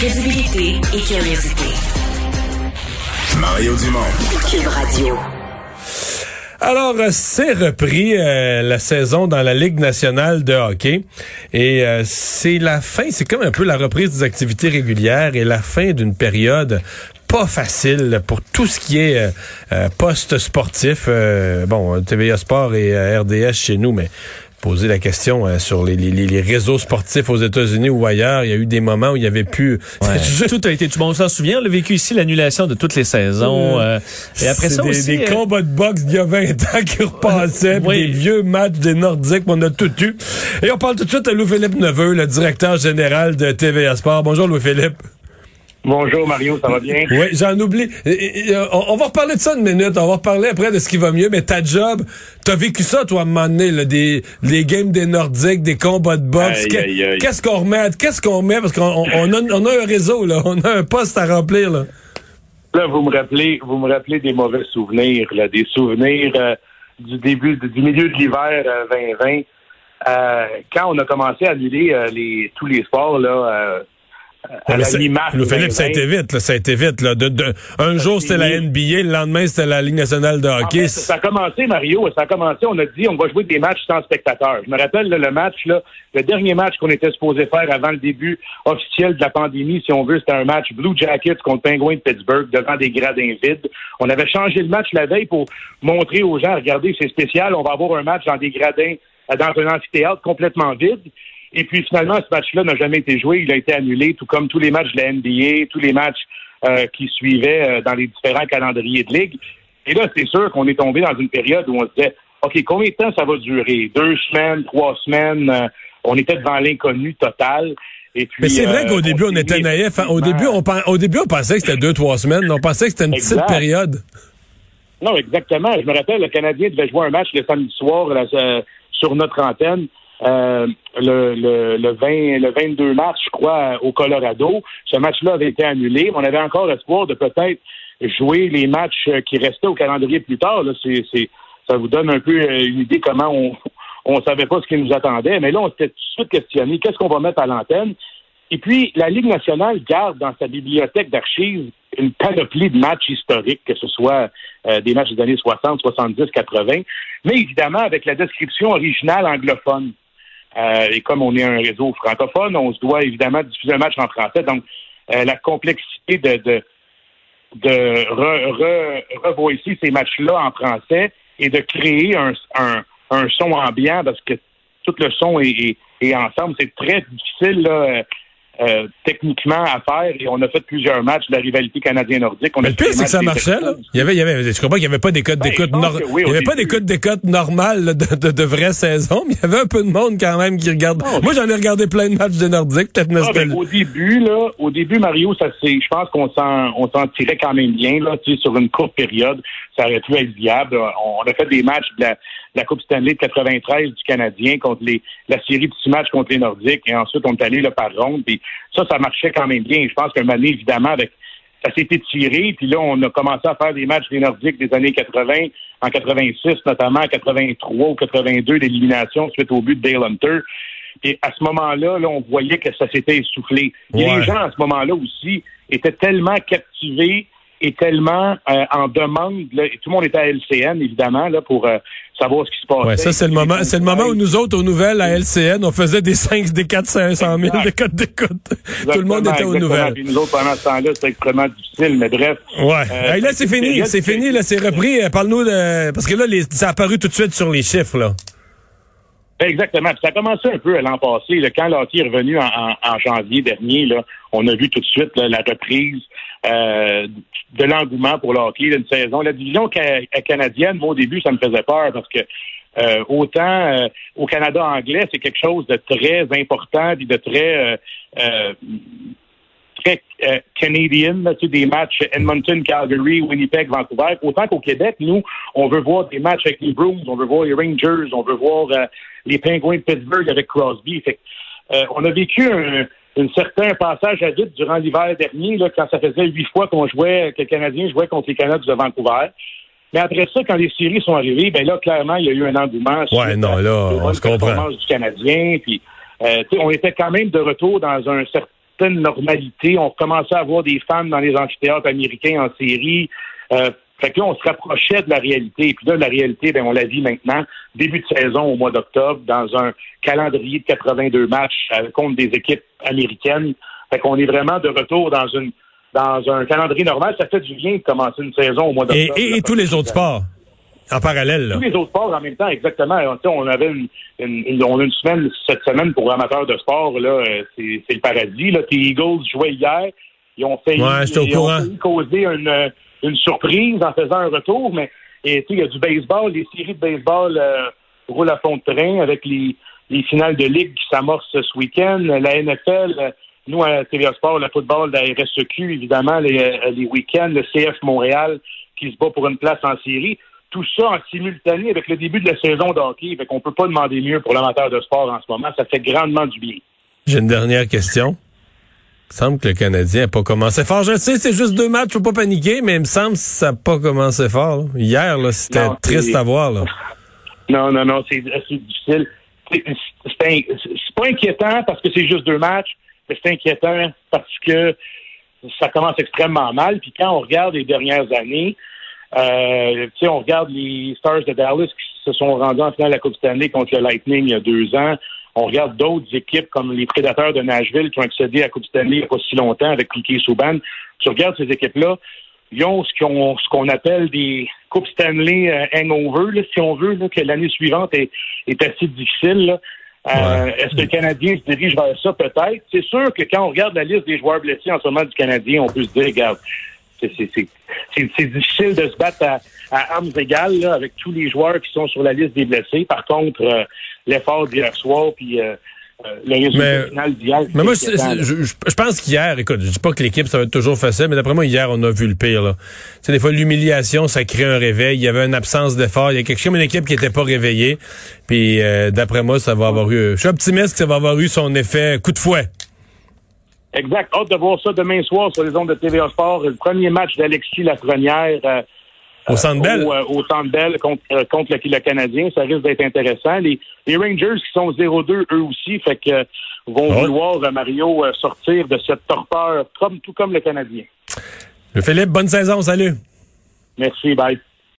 Crédibilité et curiosité. Mario Dumont. Cube Radio. Alors, euh, c'est repris euh, la saison dans la Ligue nationale de hockey. Et euh, c'est la fin, c'est comme un peu la reprise des activités régulières et la fin d'une période pas facile pour tout ce qui est post-sportif. bon, TVA Sport et RDS chez nous, mais poser la question euh, sur les, les, les, réseaux sportifs aux États-Unis ou ailleurs. Il y a eu des moments où il y avait plus. Tout a été. Le monde s'en souvient. On a vécu ici l'annulation de toutes les saisons. Euh, et après ça des, aussi, des euh, combats de boxe d'il y a 20 ans qui repassaient, des vieux matchs des Nordiques, on a tout eu. Et on parle tout de suite à Louis-Philippe Neveu, le directeur général de TVA Sport. Bonjour Louis-Philippe. Bonjour Mario, ça va bien? Oui, j'en oublie. on, va reparler de ça une minute. On va reparler après de ce qui va mieux. Mais ta job, t'as vécu ça, toi, à un moment donné, là, des les games des Nordiques, des combats de boxe. Qu'est-ce qu'on remet? Qu'est-ce qu'on met? Parce qu'on on a, on a un réseau, là. On a un poste à remplir, là. Là, vous me rappelez, vous me rappelez des mauvais souvenirs, là, des souvenirs euh, du début, du milieu de l'hiver 2020. Euh, euh, quand on a commencé à annuler les, tous les sports, là, à la Philippe, ça a été vite, là, ça a été vite. Là. De, un jour, c'était la NBA, le lendemain, c'était la Ligue nationale de hockey. ça a commencé, Mario, ça a commencé, on a dit, on va jouer des matchs sans spectateurs. Je me rappelle le match, là, le dernier match qu'on était supposé faire avant le début officiel de la pandémie, si on veut, c'était un match Blue Jackets contre Penguins de Pittsburgh devant des gradins vides. On avait changé le match la veille pour montrer aux gens, regardez, c'est spécial, on va avoir un match dans des gradins, dans un amphithéâtre complètement vide. Et puis finalement, ce match-là n'a jamais été joué. Il a été annulé, tout comme tous les matchs de la NBA, tous les matchs euh, qui suivaient euh, dans les différents calendriers de ligue. Et là, c'est sûr qu'on est tombé dans une période où on se disait, OK, combien de temps ça va durer? Deux semaines, trois semaines? Euh, on était devant l'inconnu total. Et puis, Mais c'est vrai qu'au début, on était naïf. Hein. Au début, on, au début, on pensait que c'était deux, trois semaines. On pensait que c'était une petite période. Non, exactement. Je me rappelle, le Canadien devait jouer un match le samedi soir sur notre antenne. Euh, le, le, le, 20, le 22 mars, je crois, au Colorado. Ce match-là avait été annulé, on avait encore l'espoir de peut-être jouer les matchs qui restaient au calendrier plus tard. Là. C'est, c'est, ça vous donne un peu euh, une idée comment on on savait pas ce qui nous attendait. Mais là, on s'était tout de suite questionné qu'est-ce qu'on va mettre à l'antenne? Et puis, la Ligue nationale garde dans sa bibliothèque d'archives une panoplie de matchs historiques, que ce soit euh, des matchs des années 60, 70, 80, mais évidemment avec la description originale anglophone. Euh, et comme on est un réseau francophone, on se doit évidemment diffuser un match en français. Donc, euh, la complexité de, de, de re, ici ces matchs-là en français et de créer un, un, un, son ambiant parce que tout le son est, est, ensemble. C'est très difficile là, euh, techniquement à faire et on a fait plusieurs matchs de la rivalité canadien-nordique. Mais le pire, c'est que ça marchait. Là. Il y avait, il y avait, je comprends qu'il n'y avait pas des codes ben, d'écoute il y avait pas des codes d'écoute normales de, de, de vraies saisons, mais il y avait un peu de monde quand même qui regarde. Moi, j'en ai regardé plein de matchs de Nordique, peut-être ah, ben, Au début, là, au début, Mario, ça c'est, je pense qu'on s'en, on s'en tirait quand même bien, là, tu sais, sur une courte période. Ça aurait pu être viable. On, a fait des matchs de la, la Coupe Stanley de 93 du Canadien contre les, la série de six matchs contre les Nordiques et ensuite on est allé là, par ronde. Puis ça, ça marchait quand même bien. Je pense qu'un moment évidemment, avec ça s'est étiré, puis là, on a commencé à faire des matchs des Nordiques des années 80, en 86 notamment, en 83 ou 82 d'élimination suite au but de Dale Hunter. Et à ce moment-là, là, on voyait que ça s'était essoufflé. Et les gens, à ce moment-là aussi, étaient tellement captivés et tellement euh, en demande. Là, tout le monde était à LCN, évidemment, là, pour euh, savoir ce qui se passait. Ouais, ça, c'est le moment, c'est le moment où nous autres, aux nouvelles, à LCN, on faisait des 5, des 4, 500 000, des codes d'écoute. Tout le monde était aux nouvelles. Puis nous autres, pendant ce temps-là, c'était extrêmement difficile, mais bref. Ouais. Euh, là, c'est fini, c'est fini, là, c'est repris. Parle-nous de, parce que là, les, ça a apparu tout de suite sur les chiffres, là. Exactement. ça a commencé un peu l'an passé. Là, quand l'hockey est revenu en, janvier dernier, là, on a vu tout de suite la reprise euh, de l'engouement pour le hockey d'une saison. La division canadienne, moi, au début, ça me faisait peur parce que euh, autant euh, au Canada anglais, c'est quelque chose de très important et de très euh, très canadien, des matchs Edmonton, Calgary, Winnipeg, Vancouver. Autant qu'au Québec, nous, on veut voir des matchs avec les Bruins, on veut voir les Rangers, on veut voir les Penguins de Pittsburgh avec Crosby. Fait, on a vécu un, un certain passage à vide durant l'hiver dernier, là, quand ça faisait huit fois qu'on jouait, que les Canadiens jouaient contre les Canadiens de Vancouver. Mais après ça, quand les séries sont arrivées, ben là, clairement, il y a eu un engouement. Ouais, non, là, on se comprend. du Canadien, puis, euh, on était quand même de retour dans un certaine normalité. On commençait à voir des fans dans les amphithéâtres américains en série. Euh, fait que là, on se rapprochait de la réalité. Et puis là, la réalité, ben, on la vit maintenant, début de saison au mois d'octobre, dans un calendrier de 82 matchs euh, contre des équipes américaines. Fait qu'on est vraiment de retour dans une dans un calendrier normal. Ça fait du bien de commencer une saison au mois d'octobre. Et, et tous les autres sports? En parallèle, là. Tous les autres sports en même temps, exactement. On avait une, une, on a une semaine, cette semaine pour amateurs de sport, là, euh, c'est, c'est le paradis. Là. Les Eagles jouaient hier. Ils ont ouais, ils, courant. ont failli causer une, une surprise en faisant un retour, mais il y a du baseball, les séries de baseball euh, roulent à fond de train avec les, les finales de ligue qui s'amorcent ce week-end. La NFL, euh, nous à TVA Sport, le football, la RSEQ, évidemment, les, euh, les week-ends, le CF Montréal qui se bat pour une place en série tout ça en simultané avec le début de la saison de hockey. Fait qu'on peut pas demander mieux pour l'amateur de sport en ce moment. Ça fait grandement du bien. J'ai une dernière question. Il me semble que le Canadien n'a pas commencé fort. Je sais, c'est juste deux matchs, faut pas paniquer, mais il me semble que ça n'a pas commencé fort. là. Hier, là, c'était triste à voir. Là. Non, non, non, c'est difficile. C'est c'est pas inquiétant parce que c'est juste deux matchs, mais c'est inquiétant parce que ça commence extrêmement mal. Puis quand on regarde les dernières années, euh, tu sais, on regarde les Stars de Dallas qui se sont rendus en finale de la Coupe Stanley contre le Lightning il y a deux ans. On regarde d'autres équipes comme les Prédateurs de Nashville qui ont accédé à la Coupe Stanley il n'y a pas si longtemps avec Piquet Souban. Tu regardes ces équipes-là, ils ont ce qu'on appelle des Coupes Stanley euh, hangover, là, si on veut, là, que l'année suivante est, est assez difficile. là. Euh, Est-ce que le Canadien se dirige vers ça? Peut-être. C'est sûr que quand on regarde la liste des joueurs blessés en ce moment du Canadien, on peut se dire, regarde, c'est- difficile de se battre à, à armes égales là, avec tous les joueurs qui sont sur la liste des blessés. Par contre, euh, l'effort d'hier soir, puis euh, euh, le résultat Mais- final d'hier, Mais moi, je, je- pense qu'hier, écoute, je dis pas que l'équipe, ça va être toujours facile, mais d'après moi, hier, on a vu le pire. Là. Tu sais, des fois, l'humiliation, ça crée un réveil. Il y avait une absence d'effort. Il y a quelque chose, une équipe qui était pas réveillée. Puis, euh, d'après moi, ça va avoir eu... Je suis optimiste que ça va avoir eu son effet coup de fouet. Exact. Hâte de voir ça demain soir sur les ondes de TVA Sport. Le premier match d'Alexis Lafrenière euh, Au Centre Bell. au, euh, au Centre Bell contre, euh, contre le, le Canadien. Ça risque d'être intéressant. Les, les Rangers qui sont 0-2 eux aussi, fait que euh, vont Oh. vouloir, euh, Mario, euh, sortir de cette torpeur, comme, tout comme le Canadien. Philippe, bonne saison. Salut. Merci, bye.